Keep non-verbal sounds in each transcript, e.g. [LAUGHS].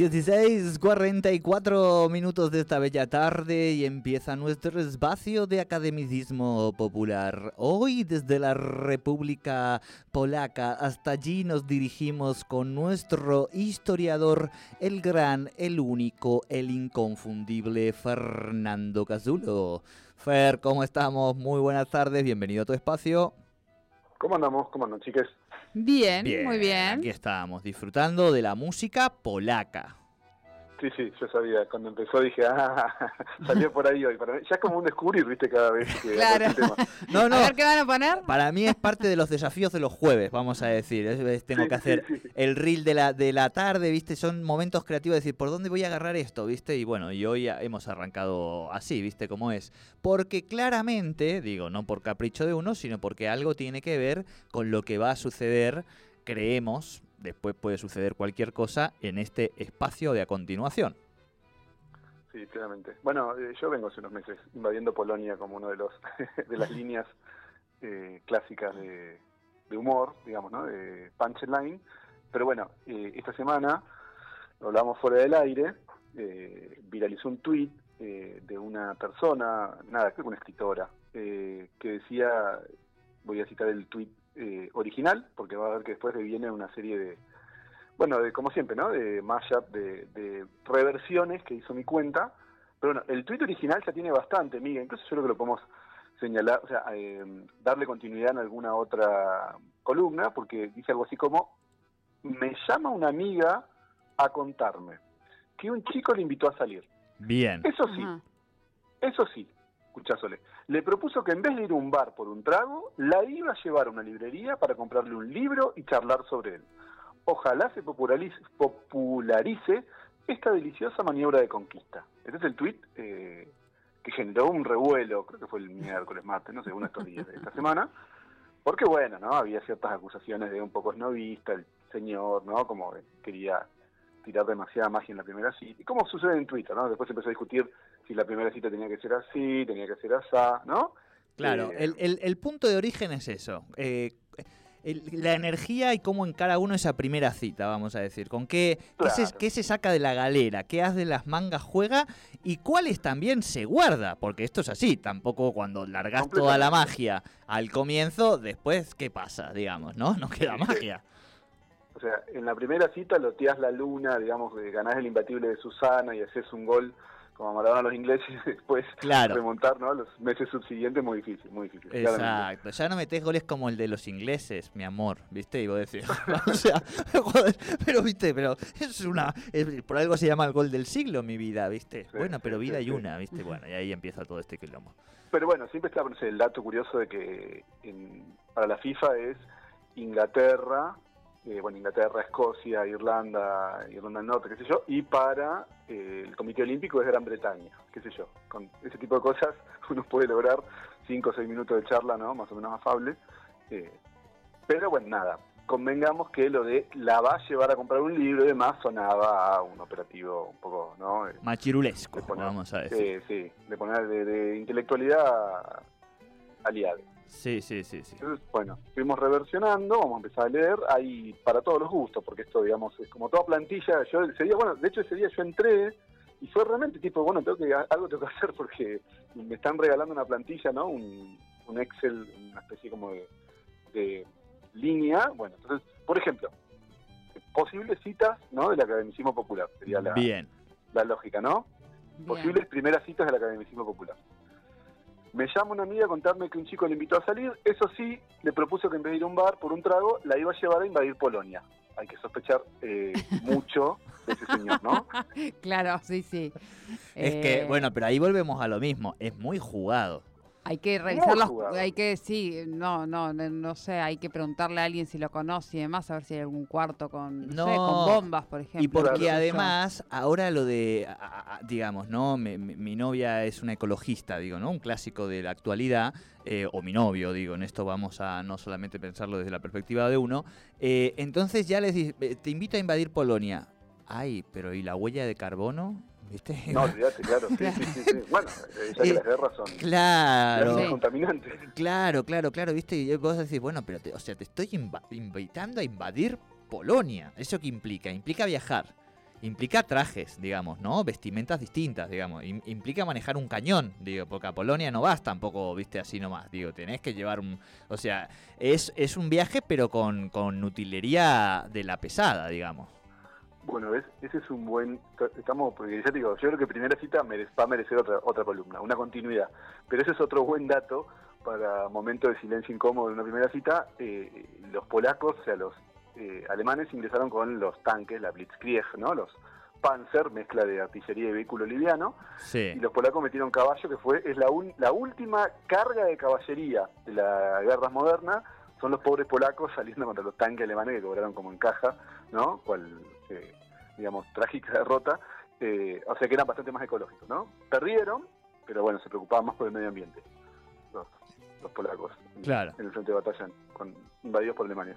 16, 44 minutos de esta bella tarde y empieza nuestro espacio de academicismo popular. Hoy desde la República Polaca hasta allí nos dirigimos con nuestro historiador, el gran, el único, el inconfundible Fernando Cazulo. Fer, ¿cómo estamos? Muy buenas tardes, bienvenido a tu espacio. ¿Cómo andamos? ¿Cómo andan, chicas? Bien, muy bien. Aquí estamos, disfrutando de la música polaca. Sí, sí, yo sabía. Cuando empezó dije, ah, [LAUGHS] salió por ahí hoy. Para ya es como un descubrir, viste, cada vez que claro. No, [LAUGHS] no. A ver qué van a poner. Para mí es parte de los desafíos de los jueves, vamos a decir. tengo que hacer el reel de la, de la tarde, viste. Son momentos creativos de decir, ¿por dónde voy a agarrar esto, viste? Y bueno, y hoy hemos arrancado así, viste, cómo es. Porque claramente, digo, no por capricho de uno, sino porque algo tiene que ver con lo que va a suceder, creemos, después puede suceder cualquier cosa en este espacio de a continuación. Sí, claramente. Bueno, eh, yo vengo hace unos meses invadiendo Polonia como uno de los [LAUGHS] de las líneas eh, clásicas de, humor, digamos, ¿no? De punchline. Pero bueno, eh, esta semana, lo hablamos fuera del aire, viralizó un tweet de una persona, nada, creo que una escritora, que decía, voy a citar el tweet eh, original, porque va a ver que después le viene una serie de, bueno, de, como siempre, ¿no? De mashup, de, de reversiones que hizo mi cuenta. Pero bueno, el tweet original ya tiene bastante, Miguel. Incluso yo creo que lo podemos señalar, o sea, eh, darle continuidad en alguna otra columna, porque dice algo así como, me llama una amiga a contarme que un chico le invitó a salir. Bien. Eso sí, eso sí, le propuso que en vez de ir a un bar por un trago, la iba a llevar a una librería para comprarle un libro y charlar sobre él. Ojalá se popularice, esta deliciosa maniobra de conquista. Este es el tuit eh, que generó un revuelo, creo que fue el miércoles, martes, no sé, uno de estos días de esta semana, porque bueno, ¿no? Había ciertas acusaciones de un poco esnovista, el señor, ¿no? Como quería tirar demasiada magia en la primera cita, y como sucede en Twitter, ¿no? Después empezó a discutir si la primera cita tenía que ser así, tenía que ser así, ¿no? Claro, eh, el, punto de origen es eso. Eh, la energía y cómo encara uno esa primera cita, vamos a decir. Con qué, qué, se, saca de la galera, qué hace de las mangas juega y cuáles también se guarda. Porque esto es así, tampoco cuando largas toda la magia al comienzo, después, ¿qué pasa? Digamos, ¿no? No queda magia. O sea, en la primera cita loteas la luna, digamos, ganás el imbatible de Susana y haces un gol como Maradona los ingleses, [LAUGHS] después remontar ¿no? los meses subsiguientes, muy difícil, muy difícil. Exacto, ya no metes goles como el de los ingleses, mi amor, ¿viste? Y vos decís, [LAUGHS] o sea, [LAUGHS] pero viste, pero es una, por algo se llama el gol del siglo, mi vida, ¿viste? bueno, pero vida hay una, ¿viste? Bueno, y ahí empieza todo este quilombo. Pero bueno, siempre está el dato curioso de que para la FIFA es Inglaterra, eh, bueno, Inglaterra, Escocia, Irlanda, Irlanda del Norte, qué sé yo, y para eh, el Comité Olímpico es Gran Bretaña, qué sé yo. Con ese tipo de cosas [LAUGHS] uno puede lograr cinco o seis minutos de charla, ¿no? Más o menos afable. Eh, pero bueno, nada, convengamos que lo de la va a llevar a comprar un libro y demás sonaba a un operativo un poco, ¿no? Machirulesco, vamos a decir. Sí, sí, de poner de, de intelectualidad aliada. Sí, sí, sí, sí. Entonces, bueno, fuimos reversionando, vamos a empezar a leer, hay para todos los gustos, porque esto, digamos, es como toda plantilla. Yo ese día, bueno, de hecho ese día yo entré y fue realmente tipo, bueno, tengo que algo tengo que hacer porque me están regalando una plantilla, ¿no? Un, un Excel, una especie como de, de línea. Bueno, entonces, por ejemplo, posibles citas ¿no? del academicismo popular, sería la, Bien. la lógica, ¿no? Bien. Posibles primeras citas del academicismo popular. Me llama una amiga a contarme que un chico le invitó a salir. Eso sí, le propuso que en vez de ir a un bar por un trago, la iba a llevar a invadir Polonia. Hay que sospechar eh, [LAUGHS] mucho de ese señor, ¿no? Claro, sí, sí. Es Eh, que, bueno, pero ahí volvemos a lo mismo. Es muy jugado. Hay que revisar los. Hay que, sí, no, no, no, no sé, hay que preguntarle a alguien si lo conoce y demás, a ver si hay algún cuarto con, no, sé, con bombas, por ejemplo. Y porque Claro. además, ahora lo de, digamos, ¿no? Mi, mi- mi novia es una ecologista, digo, ¿no? Un clásico de la actualidad, eh, o mi novio, digo, en esto vamos a no solamente pensarlo desde la perspectiva de uno. Eh, entonces ya les "Eh, te invito a invadir Polonia. Ay, pero ¿y la huella de carbono? ¿Viste? No, [LAUGHS] olvídate, claro. Sí, sí, sí, sí. Bueno, ya que Eh, las guerras son Claro. contaminantes. Claro, claro, claro, viste, y vos decís, bueno, pero, te- o sea, te estoy invitando a invadir Polonia. ¿Eso qué implica? Implica viajar, implica trajes, digamos, ¿no? Vestimentas distintas, digamos, im- implica manejar un cañón, digo, porque a Polonia no vas tampoco, viste, así nomás, digo, tenés que llevar un, o sea, es, es un viaje pero con, con utilería de la pesada, digamos. Bueno, ¿ves? ese es un buen... Estamos, porque ya te digo, yo creo que primera cita mere- va a merecer otra, otra columna, una continuidad. Pero ese es otro buen dato para momento de silencio incómodo en una primera cita. Eh, los polacos, o sea, los eh, alemanes ingresaron con los tanques, la Blitzkrieg, ¿no? Los Panzer, mezcla de artillería y vehículo liviano. Sí. Y los polacos metieron caballo, que fue es la, un- la última carga de caballería de la guerra moderna. Son los pobres polacos saliendo contra los tanques alemanes que cobraron como en caja, ¿no? Cual, eh, digamos, [LAUGHS] trágica derrota. Eh, o sea que eran bastante más ecológicos, ¿no? Perdieron, pero bueno, se preocupaban más por el medio ambiente. Los, los polacos. Claro. En el frente de batalla, con, invadidos por Alemania.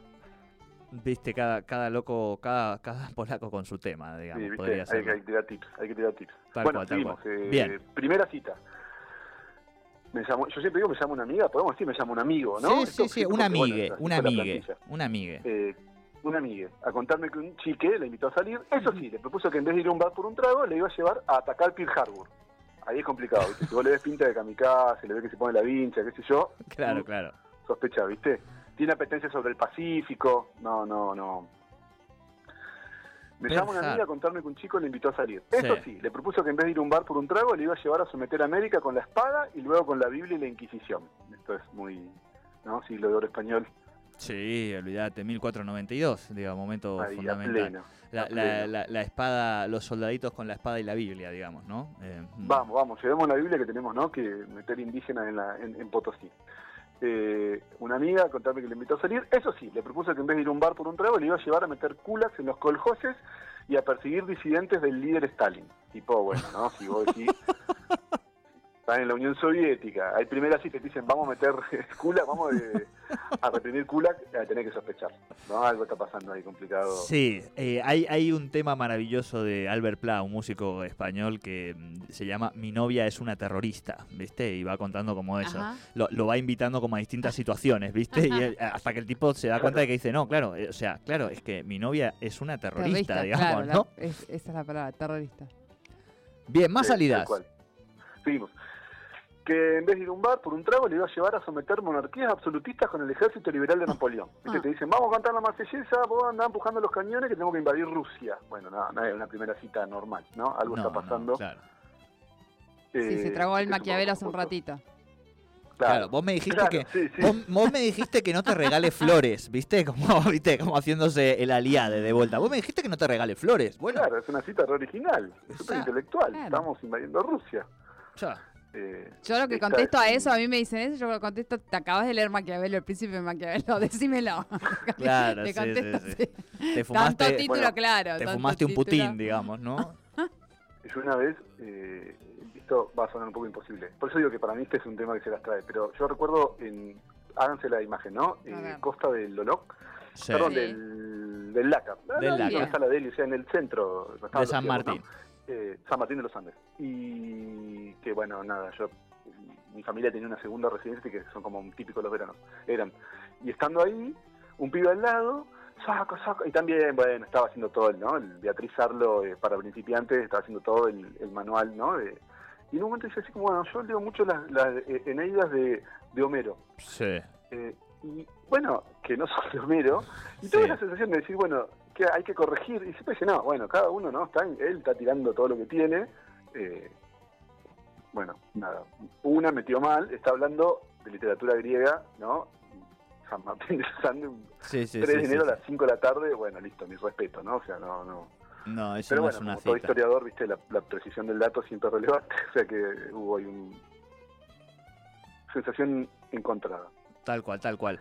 Viste, cada, cada loco, cada, cada [LAUGHS] polaco con su tema, Sí, digamos, ¿viste? podría Hay, ser. hay que tirar tips, hay que tirar tips. Tal bueno, cual, seguimos. cual. eh, Bien. Primera cita. Me llamo, yo siempre digo me llamo una amiga, podemos decir me llamo un amigo, ¿no? Sí, sí, sí, sí, un porque, bueno, amigue, así un fue la amigue, plantilla. un amigue. Eh, un amigue, a contarme que un chique le invitó a salir. Eso sí, le propuso que en vez de ir a un bar por un trago, le iba a llevar a atacar Pearl Harbor. Ahí es complicado, ¿viste? Si vos le ves pinta de kamikaze, le ves que se pone la vincha, qué sé yo, Claro, mm, claro. sospecha, ¿viste? Tiene apetencia sobre el Pacífico. No, no, no. Me llama una amiga a contarme que un chico le invitó a salir. Sí. Eso sí, le propuso que en vez de ir a un bar por un trago, le iba a llevar a someter a América con la espada y luego con la Biblia y la Inquisición. Esto es muy, ¿no? Siglo de oro español. Sí, olvídate, 1492, digo, momento ahí, a fundamental. pleno. La, a la- la- la espada, los soldaditos con la espada y la Biblia, digamos, ¿no? Eh, mm. Vamos, vamos, llevemos la Biblia que tenemos, ¿no? Que meter indígenas en, la, en, en Potosí. Eh, una amiga contarme que le invitó a salir. Eso sí, le propuso que en vez de ir a un bar por un trago, le iba a llevar a meter kulaks en los coljoses y a perseguir disidentes del líder Stalin. Tipo, bueno, ¿no? Si vos decís, [LAUGHS] están en la Unión Soviética, hay primeras citas que dicen, vamos a meter [LAUGHS] kulak, vamos eh, a reprimir kulak, eh, tenés que sospechar, ¿no? Algo está pasando ahí complicado. Sí, eh, hay, hay un tema maravilloso de Albert Pla, un músico español que mm, se llama Mi novia es una terrorista, ¿viste? Y va contando como eso. Lo, lo va invitando como a distintas situaciones, ¿viste? Y él- hasta que el tipo se da cuenta de que dice, no, claro, eh, o sea, claro, es que mi novia es una terrorista, digamos, claro, la- ¿no? es- esa es la palabra, terrorista. Bien, más Sí, tal salidas. cual. Seguimos. Que en vez de ir a un bar por un trago le iba a llevar a someter monarquías absolutistas con el ejército liberal de Napoleón. Ah. Te dicen, vamos a cantar la marsellesa, vos andás empujando los cañones que tenemos que invadir Rusia. Bueno, no, no es una primera cita normal, ¿no? Algo No, está no, pasando. claro. Sí, se eh, tragó el poco hace un ratito. Claro, vos me dijiste Claro, que sí, sí. Vos, vos me dijiste que no te regale [LAUGHS] flores, ¿viste? Como, [LAUGHS] ¿viste? Como haciéndose el aliade de vuelta. Vos me dijiste que no te regale flores. Bueno, Claro, es una cita re original, es súper intelectual. Claro. Estamos invadiendo Rusia. ya. Eh, Yo lo que contesto es a eso, a mí me dicen eso, yo lo contesto, te acabas de leer Maquiavelo, el príncipe de Maquiavelo, [LAUGHS] decímelo. [LAUGHS] Claro, Le sí. Te Tanto fumaste, título, bueno, claro. te fumaste un título. putín, digamos, ¿no? [LAUGHS] Yo una vez, eh, esto va a sonar un poco imposible, por eso digo que para mí este es un tema que se las trae, pero yo recuerdo, en, háganse la imagen, ¿no? Eh. Costa del Loloc, Sí. perdón, Sí. del, del LACA, Del no, LACA. no está la Deli, o sea, en el centro De San ¿no? Eh, San Martín de los Andes. Y que bueno, nada, yo, mi familia tenía una segunda residencia que son como un típico los veranos, eran. Y estando ahí, un pibe al lado, saco, saco, y también, bueno, estaba haciendo todo el, ¿no? El Beatriz Arlo eh, para principiantes, estaba haciendo todo el, el manual, ¿no? De- y en un momento dice así como, bueno, yo leo mucho las, las eh, Eneidas de de Homero. Sí. Eh, y bueno, que no [LAUGHS] son de Homero. Y tuve Sí. la sensación de decir, bueno, que hay que corregir. Y siempre dice, no, bueno, cada uno, ¿no? Está, él está tirando todo lo que tiene. Eh, bueno, nada. Una metió mal, está hablando de literatura griega, ¿no? San Martín de Sande, Sí, sí, 3 sí, de enero a las 5 de la tarde, bueno, listo, mi respeto, ¿no? O sea, no, no. No, eso Pero no bueno, es una como todo cita. historiador, viste, la, la precisión del dato siempre es relevante, [LAUGHS] o sea que hubo ahí un sensación encontrada. Tal cual, tal cual.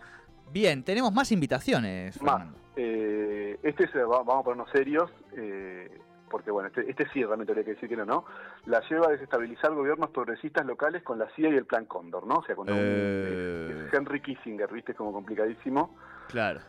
Bien, tenemos más invitaciones, Más. Fernando. Eh, este es, va- vamos a ponernos serios, eh, porque bueno, este, este sí realmente habría que decir que no, ¿no? La lleva a desestabilizar gobiernos progresistas locales con la CIA y el Plan Cóndor, ¿no? O sea, con un- Eh. es Henry Kissinger, ¿viste? Como complicadísimo. Claro.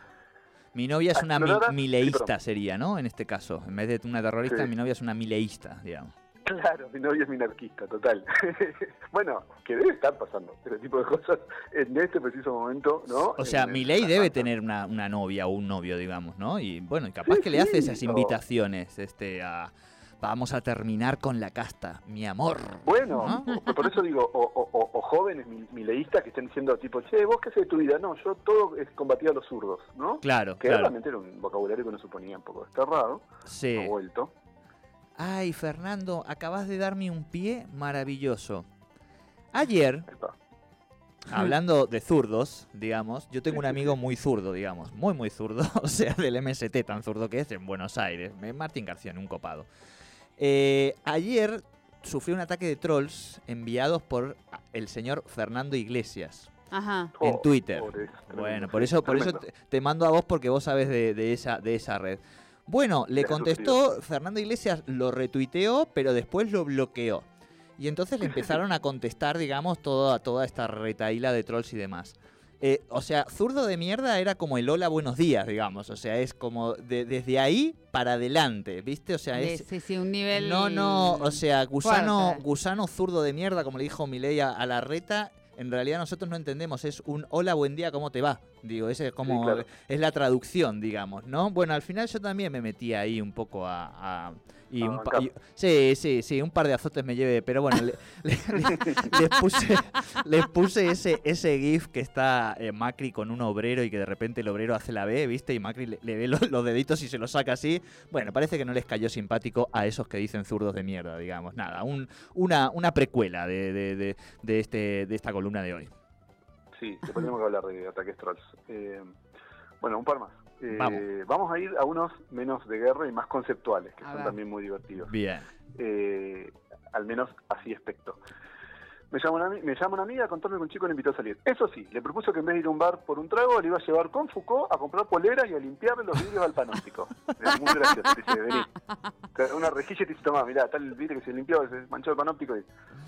Mi novia es una mi- sí, mileísta, sería, ¿no? En este caso. En vez de una terrorista, Sí. mi novia es una mileísta, digamos. Claro, mi novio es minarquista, total. [LAUGHS] bueno, que debe estar pasando ese tipo de cosas en este preciso momento, ¿no? O sea, Milei en- debe tener una, una novia o un novio, digamos, ¿no? Y bueno, y capaz Sí, que le hace esas invitaciones, este, a vamos a terminar con la casta, mi amor. Bueno, ¿No? por eso digo, o, o- o- o jóvenes mi- mileístas que estén diciendo tipo, che, vos qué haces de tu vida? No, yo todo es combatir a los zurdos, ¿no? Claro, Que claro. realmente era un vocabulario que uno suponía un poco desterrado, Sí. ha vuelto. Ay, Fernando, acabas de darme un pie maravilloso. Ayer, hablando de zurdos, digamos, yo tengo un amigo muy zurdo, digamos, muy, muy zurdo, [LAUGHS] o sea, del MST tan zurdo que es en Buenos Aires, eh, Martín García, un copado. Eh, ayer sufrió un ataque de trolls enviados por el señor Fernando Iglesias Ajá. en Oh, Twitter. pobre, es tremendo, Bueno, por eso, por eso te, te mando a vos porque vos sabes de, de esa, de esa red. Bueno, le contestó, Fernando Iglesias lo retuiteó, pero después lo bloqueó. Y entonces le empezaron a contestar, digamos, toda, toda esta retaíla de trolls y demás. Eh, o sea, zurdo de mierda era como el hola buenos días, digamos. O sea, es como de- desde ahí para adelante, ¿viste? O sea, es, sí, sí, un nivel. no, no, o sea, gusano, fuerte. gusano zurdo de mierda, como le dijo Milei a, a la reta. En realidad nosotros no entendemos, es un hola, buen día, ¿cómo te va? Digo, ese es como, Sí, claro. es la traducción, digamos, ¿no? Bueno, al final yo también me metí ahí un poco a... a- y un pa- y- sí, sí, sí, un par de azotes me llevé, pero bueno, le- le- [LAUGHS] le- les puse, les puse ese, ese GIF que está eh, Macri con un obrero y que de repente el obrero hace la B, ¿viste? Y Macri le, ve lo- los deditos y se los saca así. Bueno, parece que no les cayó simpático a esos que dicen zurdos de mierda, digamos. Nada, un, una, una precuela de, de, de, de este, de esta columna de hoy. Sí, después tenemos que hablar de ataques trolls. Eh, bueno, un par más. Eh, Vamos. a ir a unos menos de guerra y más conceptuales, que A son ver. también muy divertidos. Bien. Eh, al menos así aspecto. Me llama, una, me llama una amiga a contarme que un chico le invitó a salir. Eso sí, le propuso que en vez de ir a un bar por un trago, le iba a llevar con Foucault a comprar poleras y a limpiarle los vidrios al panóptico. [LAUGHS] Es muy gracioso. Dice, vení. Te da Una rejilla y te dice, toma, mirá, tal el vidrio que se limpió, se manchó el panóptico. Y,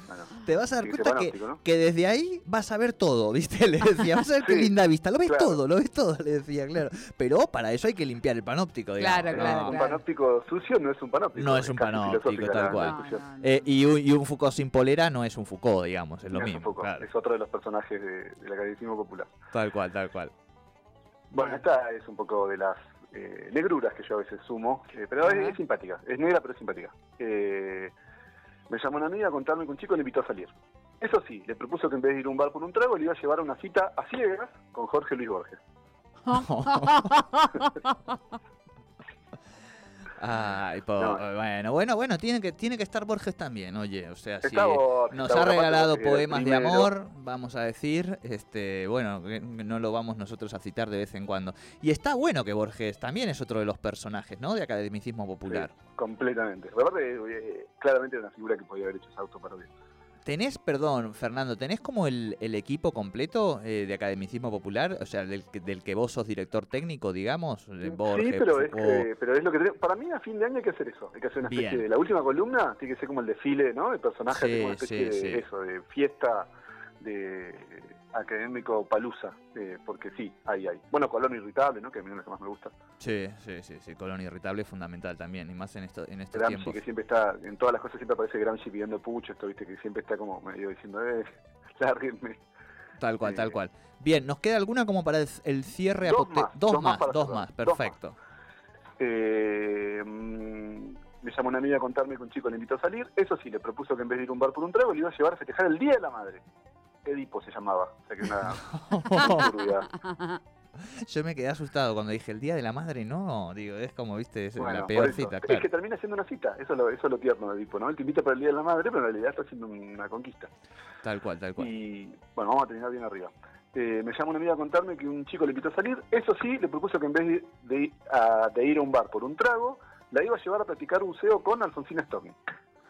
bueno, Te vas a dar cuenta que, panóptico, ¿no? que desde ahí vas a ver todo, ¿viste? [LAUGHS] Le decía, vas a ver qué linda vista. Lo ves claro. todo, lo ves todo, le decía, claro. Pero para eso hay que limpiar el panóptico, digamos. Claro, ¿no? claro, un claro. panóptico sucio no es un panóptico. No es un panóptico, tal cual. No, discusión. no, no. Eh, y, un, y un Foucault sin polera no es un Foucault, digamos, es lo mismo. poco, claro. Es otro de los personajes de- del academicismo popular. Tal cual, tal cual. Bueno, esta es un poco de las eh, negruras que yo a veces sumo, eh, pero es simpática, es negra pero es simpática. Eh, me llamó una amiga a contarme que un chico le invitó a salir. Eso sí, le propuso que en vez de ir a un bar por un trago, le iba a llevar a una cita a ciegas con Jorge Luis Borges. [LAUGHS] [LAUGHS] Ay, po- No. bueno, bueno, bueno, tiene que, tiene que estar Borges también, oye, o sea, si Borges, nos ha regalado poemas de amor, vamos a decir, este, bueno, que no lo vamos nosotros a citar de vez en cuando. Y está bueno que Borges también es otro de los personajes, ¿no? De academicismo popular. Sí, completamente. Aparte, eh, claramente era una figura que podía haber hecho esa autoparodia. ¿Tenés, perdón, Fernando, tenés como el, el equipo completo eh, de academicismo popular? O sea, del, que- del que vos sos director técnico, digamos, de Borges, sí, pero es, que- pero es lo que tenemos. Para mí, a fin de año hay que hacer eso. Hay que hacer una especie Bien. de. La última columna tiene que ser como el desfile, ¿no? El personaje, Sí, como una especie sí, de sí. eso, de fiesta de académico palusa. eh, porque sí, ahí hay. Bueno, Colón Irritable, ¿no? Que a mí es lo que más me gusta. Sí, sí, sí, sí, Colón Irritable es fundamental también, y más en, esto, en estos Gramsci, tiempos. que siempre está. En todas las cosas siempre aparece Gramsci pidiendo pucho, esto, ¿viste? Que siempre está como medio diciendo, eh, [LAUGHS] lárguenme. Tal cual, Eh, tal cual. Bien, ¿nos queda alguna como para el, cierre? Dos más, dos más, dos más. perfecto. Eh, mm, me llamó una amiga a contarme que un chico le invitó a salir. Eso sí, le propuso que en vez de ir a un bar por un trago, le iba a llevar a festejar el Día de la Madre. Edipo se llamaba. O sea que una. [LAUGHS] Yo me quedé asustado cuando dije el día de la madre, no, digo, es como, viste, es Bueno, la peor cita, Es que termina siendo una cita, eso es lo, eso es lo tierno de Edipo, ¿no? Él te invita para el Día de la Madre, pero en realidad está haciendo una conquista. Tal cual, tal cual. Y bueno, vamos a terminar bien arriba. Eh, me llama una amiga a contarme que un chico le invitó a salir. Eso sí, le propuso que en vez de, de- a- de ir a un bar por un trago, la iba a llevar a practicar buceo con Alfonsina Storni.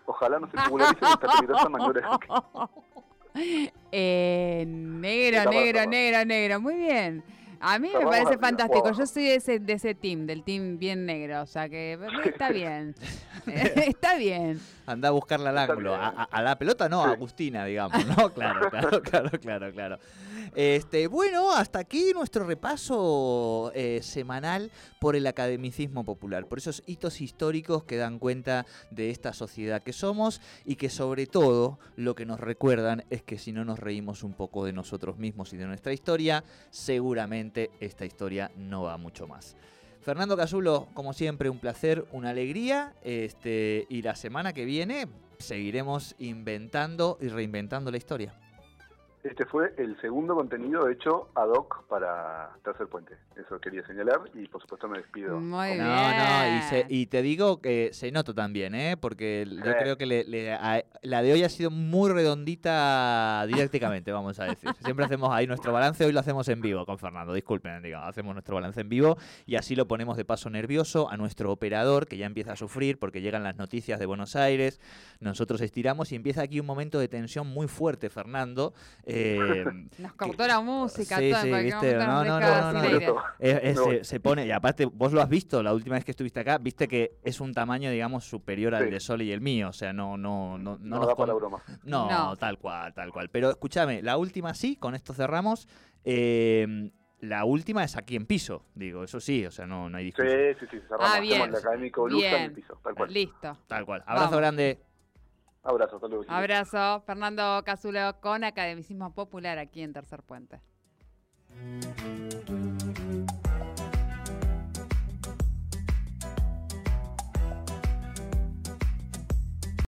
Ojalá no se popularice esta peligrosa maniobra. [LAUGHS] [LAUGHS] Eh, negro, Está negro, negro, negro. Muy bien. A mí me parece arriba. fantástico. Yo soy de ese, de ese team, del team bien negro. O sea que [LAUGHS] está bien. [LAUGHS] está bien. Anda a buscarla al ángulo. A, a- a la pelota no, a. Agustina, digamos, ¿no? Claro, claro, claro, claro, claro. Este, bueno, hasta aquí nuestro repaso eh, semanal por el academicismo popular, por esos hitos históricos que dan cuenta de esta sociedad que somos y que sobre todo lo que nos recuerdan es que si no nos reímos un poco de nosotros mismos y de nuestra historia, seguramente esta historia no va mucho más. Fernando Casulo, como siempre, un placer, una alegría. Este, y la semana que viene seguiremos inventando y reinventando la historia. Este fue el segundo contenido hecho ad hoc para Tercer Puente. Eso quería señalar y por supuesto me despido. Muy Como- No, no, y, se- bien. y te digo que se nota también, ¿eh? porque yo Sí. creo que le- le- a- la de hoy ha sido muy redondita didácticamente, vamos a decir. Siempre hacemos ahí nuestro balance, hoy lo hacemos en vivo con Fernando, disculpen, digo, hacemos nuestro balance en vivo y así lo ponemos de paso nervioso a nuestro operador que ya empieza a sufrir porque llegan las noticias de Buenos Aires, nosotros estiramos y empieza aquí un momento de tensión muy fuerte, Fernando. eh, [LAUGHS] Nos cortó la música, Sí, todo, sí, viste, no, no, no, no, no, es- es- voy. se, se pone, y aparte vos lo has visto la última vez que estuviste acá, viste que es un tamaño, digamos, superior al Sí. de Sol y el mío, o sea, no, no, no, no, No, nos da para broma. no, No. tal cual, tal cual. Pero escúchame, la última sí, con esto cerramos. eh, la última es aquí en piso, digo, eso sí, o sea, no, no hay Sí, discusión. sí, sí, cerramos. Ah, bien. El académico Luxa en el piso, tal cual. Listo. Tal cual. Abrazo Vamos. grande. Abrazo. Abrazo. Fernando Casulo con Academicismo Popular aquí en Tercer Puente.